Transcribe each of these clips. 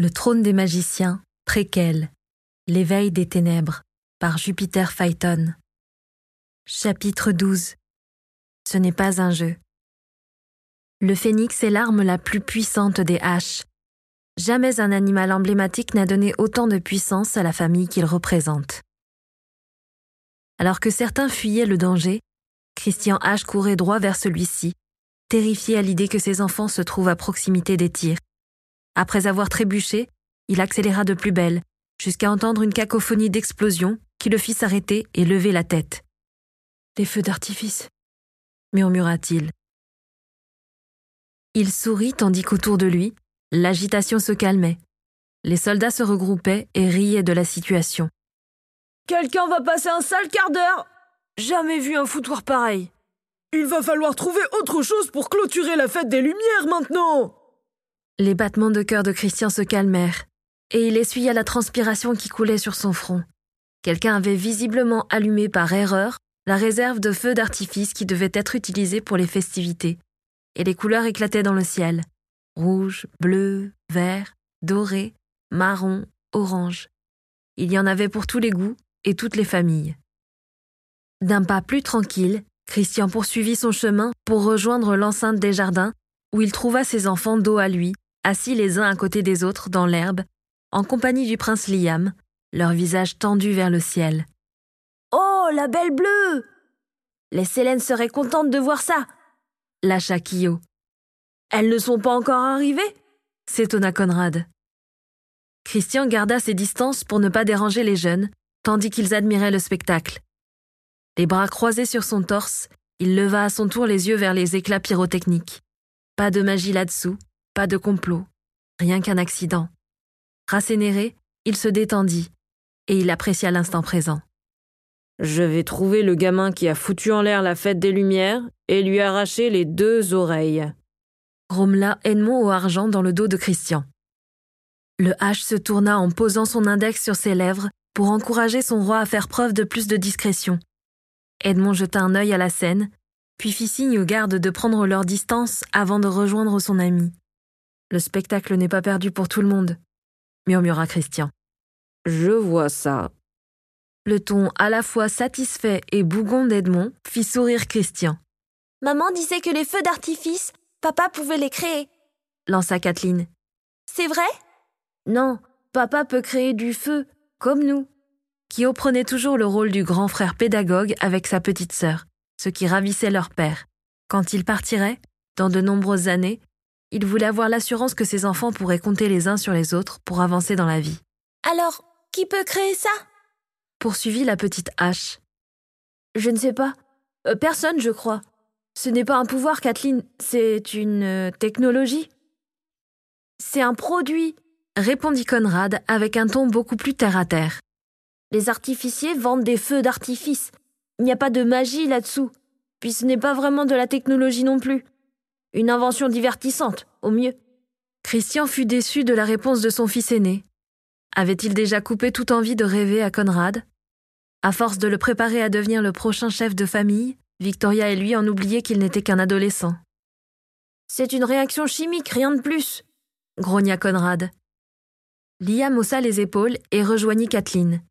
Le trône des magiciens, préquel, L'éveil des ténèbres, par Jupiter Phaeton. Chapitre 12 Ce n'est pas un jeu. Le phénix est l'arme la plus puissante des haches. Jamais un animal emblématique n'a donné autant de puissance à la famille qu'il représente. Alors que certains fuyaient le danger, Christian H courait droit vers celui-ci, terrifié à l'idée que ses enfants se trouvent à proximité des tirs. Après avoir trébuché, il accéléra de plus belle, jusqu'à entendre une cacophonie d'explosions qui le fit s'arrêter et lever la tête. Des feux d'artifice, murmura-t-il. Il sourit tandis qu'autour de lui, l'agitation se calmait. Les soldats se regroupaient et riaient de la situation. Quelqu'un va passer un sale quart d'heure Jamais vu un foutoir pareil. Il va falloir trouver autre chose pour clôturer la fête des Lumières maintenant. Les battements de cœur de Christian se calmèrent, et il essuya la transpiration qui coulait sur son front. Quelqu'un avait visiblement allumé par erreur la réserve de feux d'artifice qui devait être utilisée pour les festivités, et les couleurs éclataient dans le ciel. Rouge, bleu, vert, doré, marron, orange. Il y en avait pour tous les goûts et toutes les familles. D'un pas plus tranquille, Christian poursuivit son chemin pour rejoindre l'enceinte des jardins, où il trouva ses enfants dos à lui, assis les uns à côté des autres dans l'herbe, en compagnie du prince Liam, leurs visages tendus vers le ciel. Oh, la belle bleue Les Célènes seraient contentes de voir ça lâcha Kyo. Elles ne sont pas encore arrivées? s'étonna Conrad. Christian garda ses distances pour ne pas déranger les jeunes, tandis qu'ils admiraient le spectacle. Les bras croisés sur son torse, il leva à son tour les yeux vers les éclats pyrotechniques. Pas de magie là-dessous, pas de complot, rien qu'un accident. Rassénéré, il se détendit, et il apprécia l'instant présent. Je vais trouver le gamin qui a foutu en l'air la fête des Lumières et lui arracher les deux oreilles. Grommela Edmond au argent dans le dos de Christian. Le H se tourna en posant son index sur ses lèvres pour encourager son roi à faire preuve de plus de discrétion. Edmond jeta un œil à la scène, puis fit signe aux gardes de prendre leur distance avant de rejoindre son ami. Le spectacle n'est pas perdu pour tout le monde, murmura Christian. Je vois ça. Le ton à la fois satisfait et bougon d'Edmond fit sourire Christian. Maman disait que les feux d'artifice, papa pouvait les créer, lança Kathleen. C'est vrai? Non, papa peut créer du feu, comme nous. Kyo prenait toujours le rôle du grand frère pédagogue avec sa petite sœur, ce qui ravissait leur père. Quand il partirait, dans de nombreuses années, il voulait avoir l'assurance que ses enfants pourraient compter les uns sur les autres pour avancer dans la vie. Alors, qui peut créer ça? Poursuivit la petite H. Je ne sais pas. Euh, personne, je crois. Ce n'est pas un pouvoir, Kathleen, c'est une euh, technologie. C'est un produit, répondit Conrad avec un ton beaucoup plus terre à terre. Les artificiers vendent des feux d'artifice. Il n'y a pas de magie là-dessous. Puis ce n'est pas vraiment de la technologie non plus. Une invention divertissante, au mieux. Christian fut déçu de la réponse de son fils aîné. Avait-il déjà coupé toute envie de rêver à Conrad? À force de le préparer à devenir le prochain chef de famille, Victoria et lui en oubliaient qu'il n'était qu'un adolescent. C'est une réaction chimique, rien de plus, grogna Conrad. Liam haussa les épaules et rejoignit Kathleen.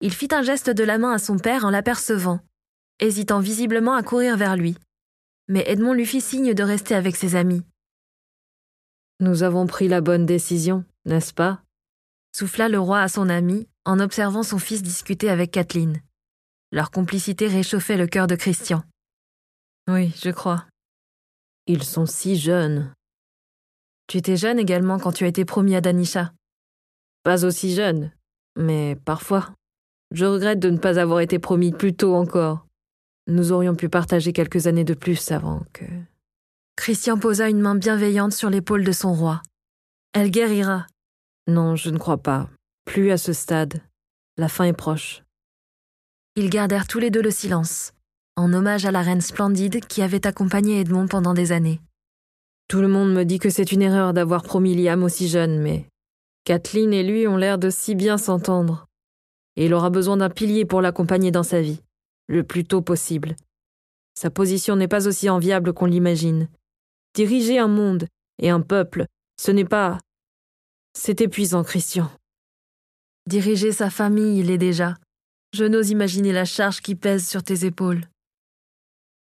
Il fit un geste de la main à son père en l'apercevant, hésitant visiblement à courir vers lui. Mais Edmond lui fit signe de rester avec ses amis. Nous avons pris la bonne décision, n'est-ce pas? Souffla le roi à son ami en observant son fils discuter avec Kathleen. Leur complicité réchauffait le cœur de Christian. Oui, je crois. Ils sont si jeunes. Tu étais jeune également quand tu as été promis à Danisha. Pas aussi jeune, mais parfois. Je regrette de ne pas avoir été promis plus tôt encore. Nous aurions pu partager quelques années de plus avant que. Christian posa une main bienveillante sur l'épaule de son roi. Elle guérira. Non, je ne crois pas. Plus à ce stade. La fin est proche. Ils gardèrent tous les deux le silence, en hommage à la reine splendide qui avait accompagné Edmond pendant des années. Tout le monde me dit que c'est une erreur d'avoir promis Liam aussi jeune, mais Kathleen et lui ont l'air de si bien s'entendre et il aura besoin d'un pilier pour l'accompagner dans sa vie, le plus tôt possible. Sa position n'est pas aussi enviable qu'on l'imagine. Diriger un monde et un peuple, ce n'est pas. C'est épuisant, Christian. Diriger sa famille il est déjà. Je n'ose imaginer la charge qui pèse sur tes épaules.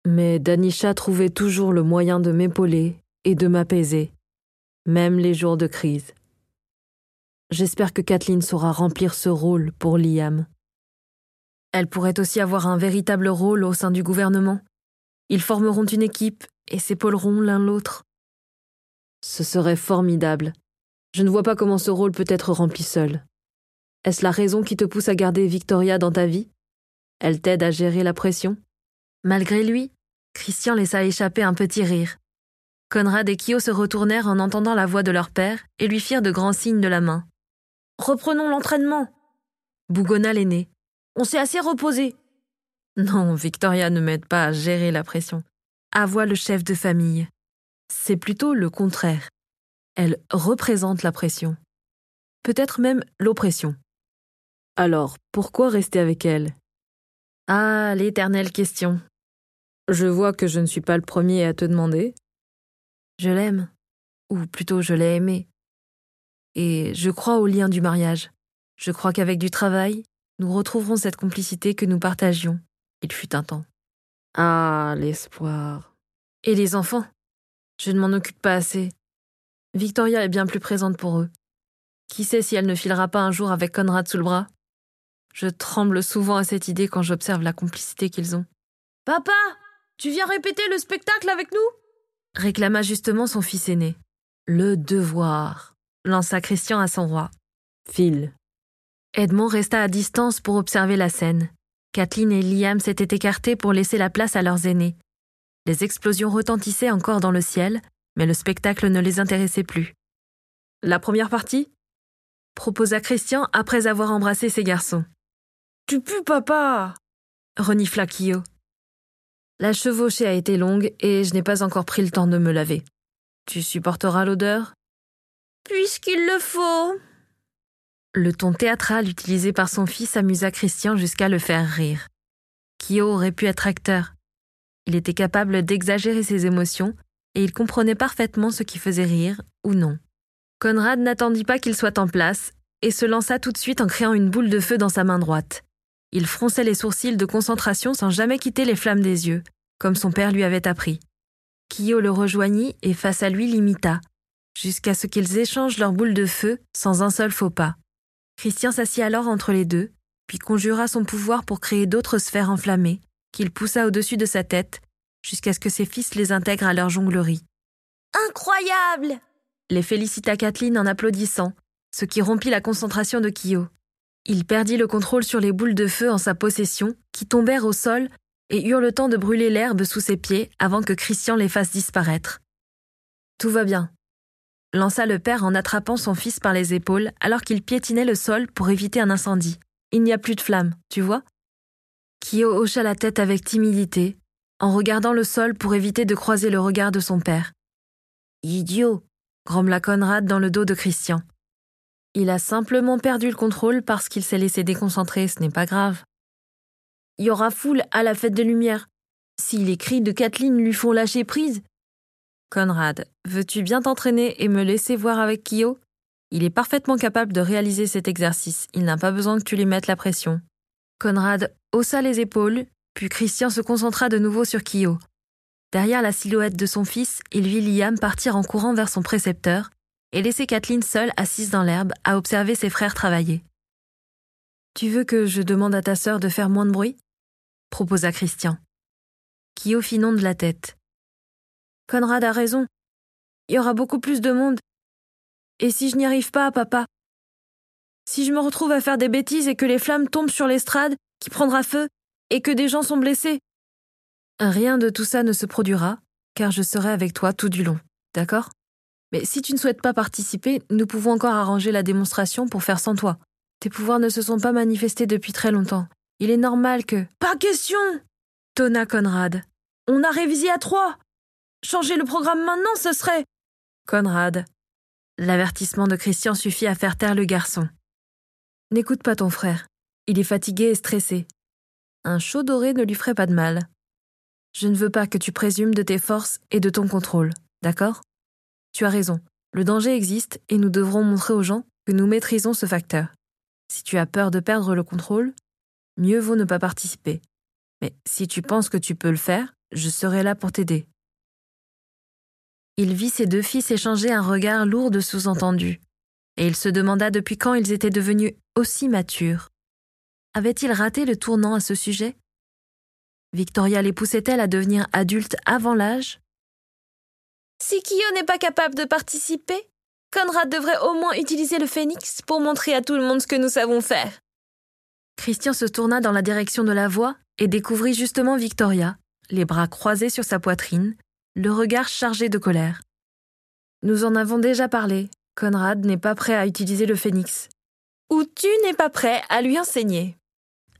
Mais Danisha trouvait toujours le moyen de m'épauler et de m'apaiser, même les jours de crise. J'espère que Kathleen saura remplir ce rôle pour Liam. Elle pourrait aussi avoir un véritable rôle au sein du gouvernement. Ils formeront une équipe et s'épauleront l'un l'autre. Ce serait formidable. Je ne vois pas comment ce rôle peut être rempli seul. Est-ce la raison qui te pousse à garder Victoria dans ta vie? Elle t'aide à gérer la pression? Malgré lui, Christian laissa échapper un petit rire. Conrad et Kyo se retournèrent en entendant la voix de leur père et lui firent de grands signes de la main. Reprenons l'entraînement. Bougonna l'aîné. On s'est assez reposé. Non, Victoria ne m'aide pas à gérer la pression. Avoua le chef de famille. C'est plutôt le contraire. Elle représente la pression. Peut-être même l'oppression. Alors, pourquoi rester avec elle? Ah, l'éternelle question. Je vois que je ne suis pas le premier à te demander. Je l'aime. Ou plutôt, je l'ai aimée. Et je crois au lien du mariage. Je crois qu'avec du travail, nous retrouverons cette complicité que nous partagions. Il fut un temps. Ah, l'espoir. Et les enfants? Je ne m'en occupe pas assez. Victoria est bien plus présente pour eux. Qui sait si elle ne filera pas un jour avec Conrad sous le bras? Je tremble souvent à cette idée quand j'observe la complicité qu'ils ont. Papa Tu viens répéter le spectacle avec nous? Réclama justement son fils aîné. Le devoir, lança Christian à son roi. Phil. Edmond resta à distance pour observer la scène. Kathleen et Liam s'étaient écartés pour laisser la place à leurs aînés. Les explosions retentissaient encore dans le ciel, mais le spectacle ne les intéressait plus. La première partie? proposa Christian après avoir embrassé ses garçons. Tu pues, papa renifla Kyo. La chevauchée a été longue et je n'ai pas encore pris le temps de me laver. Tu supporteras l'odeur? Puisqu'il le faut. Le ton théâtral utilisé par son fils amusa Christian jusqu'à le faire rire. Kyo aurait pu être acteur. Il était capable d'exagérer ses émotions et il comprenait parfaitement ce qui faisait rire ou non. Conrad n'attendit pas qu'il soit en place et se lança tout de suite en créant une boule de feu dans sa main droite. Il fronçait les sourcils de concentration sans jamais quitter les flammes des yeux, comme son père lui avait appris. Kyo le rejoignit et face à lui l'imita, jusqu'à ce qu'ils échangent leur boule de feu sans un seul faux pas. Christian s'assit alors entre les deux, puis conjura son pouvoir pour créer d'autres sphères enflammées, qu'il poussa au-dessus de sa tête, jusqu'à ce que ses fils les intègrent à leur jonglerie. Incroyable Les félicita Kathleen en applaudissant, ce qui rompit la concentration de Kyo. Il perdit le contrôle sur les boules de feu en sa possession, qui tombèrent au sol et eurent le temps de brûler l'herbe sous ses pieds avant que Christian les fasse disparaître. Tout va bien, lança le père en attrapant son fils par les épaules alors qu'il piétinait le sol pour éviter un incendie. Il n'y a plus de flamme, tu vois Kyo hocha la tête avec timidité, en regardant le sol pour éviter de croiser le regard de son père. Idiot grommela Conrad dans le dos de Christian. Il a simplement perdu le contrôle parce qu'il s'est laissé déconcentrer, ce n'est pas grave. Il y aura foule à la fête des Lumières. Si les cris de Kathleen lui font lâcher prise. Conrad, veux-tu bien t'entraîner et me laisser voir avec Kyo? Il est parfaitement capable de réaliser cet exercice, il n'a pas besoin que tu lui mettes la pression. Conrad haussa les épaules, puis Christian se concentra de nouveau sur Kyo. Derrière la silhouette de son fils, il vit Liam partir en courant vers son précepteur et laisser Kathleen seule assise dans l'herbe à observer ses frères travailler. Tu veux que je demande à ta sœur de faire moins de bruit? proposa Christian. Kyo fit non de la tête. Conrad a raison. Il y aura beaucoup plus de monde. Et si je n'y arrive pas, papa? Si je me retrouve à faire des bêtises et que les flammes tombent sur l'estrade, qui prendra feu, et que des gens sont blessés Rien de tout ça ne se produira, car je serai avec toi tout du long, d'accord? Mais si tu ne souhaites pas participer, nous pouvons encore arranger la démonstration pour faire sans toi. Tes pouvoirs ne se sont pas manifestés depuis très longtemps. Il est normal que. Pas question tonna Conrad. On a révisé à trois Changer le programme maintenant, ce serait. Conrad. L'avertissement de Christian suffit à faire taire le garçon. N'écoute pas ton frère. Il est fatigué et stressé. Un chaud doré ne lui ferait pas de mal. Je ne veux pas que tu présumes de tes forces et de ton contrôle, d'accord? Tu as raison. Le danger existe et nous devrons montrer aux gens que nous maîtrisons ce facteur. Si tu as peur de perdre le contrôle, mieux vaut ne pas participer. Mais si tu penses que tu peux le faire, je serai là pour t'aider. Il vit ses deux fils échanger un regard lourd de sous-entendus, et il se demanda depuis quand ils étaient devenus aussi matures. Avait-il raté le tournant à ce sujet? Victoria les poussait-elle à devenir adultes avant l'âge? Si Kyo n'est pas capable de participer, Conrad devrait au moins utiliser le phénix pour montrer à tout le monde ce que nous savons faire. Christian se tourna dans la direction de la voix et découvrit justement Victoria, les bras croisés sur sa poitrine, le regard chargé de colère. Nous en avons déjà parlé. Conrad n'est pas prêt à utiliser le phénix. Ou tu n'es pas prêt à lui enseigner.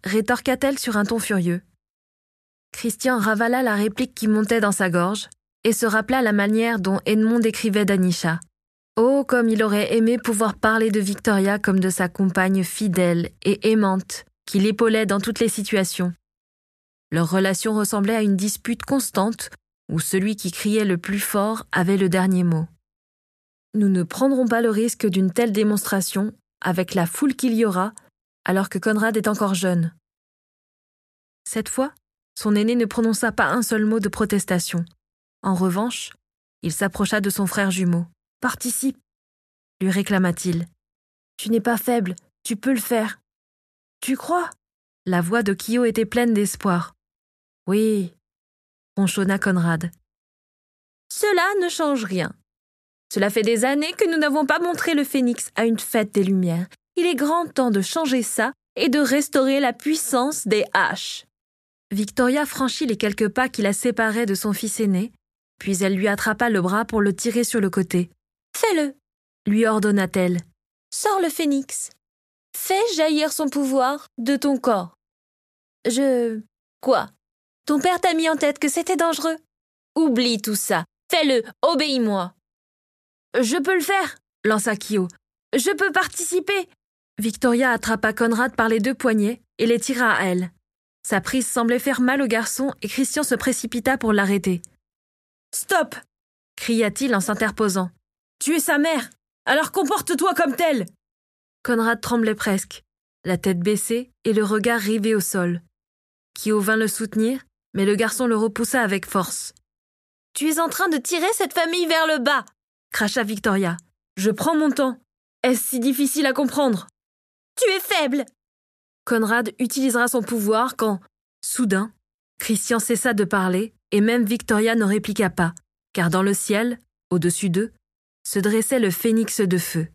Rétorqua-t-elle sur un ton furieux. Christian ravala la réplique qui montait dans sa gorge et se rappela la manière dont Edmond décrivait Danisha. Oh, comme il aurait aimé pouvoir parler de Victoria comme de sa compagne fidèle et aimante, qui l'épaulait dans toutes les situations. Leur relation ressemblait à une dispute constante où celui qui criait le plus fort avait le dernier mot. Nous ne prendrons pas le risque d'une telle démonstration avec la foule qu'il y aura alors que Conrad est encore jeune. Cette fois, son aîné ne prononça pas un seul mot de protestation. En revanche, il s'approcha de son frère jumeau. Participe, lui réclama-t-il. Tu n'es pas faible, tu peux le faire. Tu crois? La voix de Kyo était pleine d'espoir. Oui, ronchonna Conrad. Cela ne change rien. Cela fait des années que nous n'avons pas montré le phénix à une fête des Lumières. Il est grand temps de changer ça et de restaurer la puissance des haches. Victoria franchit les quelques pas qui la séparaient de son fils aîné, puis elle lui attrapa le bras pour le tirer sur le côté. Fais-le, lui ordonna-t-elle. Sors le phénix. Fais jaillir son pouvoir de ton corps. Je. Quoi? Ton père t'a mis en tête que c'était dangereux Oublie tout ça. Fais-le, obéis-moi. Je peux le faire, lança Kyo. Je peux participer. Victoria attrapa Conrad par les deux poignets et les tira à elle. Sa prise semblait faire mal au garçon et Christian se précipita pour l'arrêter. Stop cria-t-il en s'interposant. Tu es sa mère, alors comporte-toi comme telle. Conrad tremblait presque, la tête baissée et le regard rivé au sol. Kyo vint le soutenir, mais le garçon le repoussa avec force. Tu es en train de tirer cette famille vers le bas, cracha Victoria. Je prends mon temps. Est-ce si difficile à comprendre Tu es faible. Conrad utilisera son pouvoir quand, soudain, Christian cessa de parler et même Victoria ne répliqua pas, car dans le ciel, au-dessus d'eux, se dressait le phénix de feu.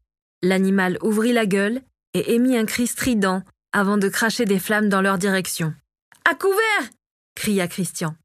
L'animal ouvrit la gueule et émit un cri strident avant de cracher des flammes dans leur direction. À couvert cria Christian.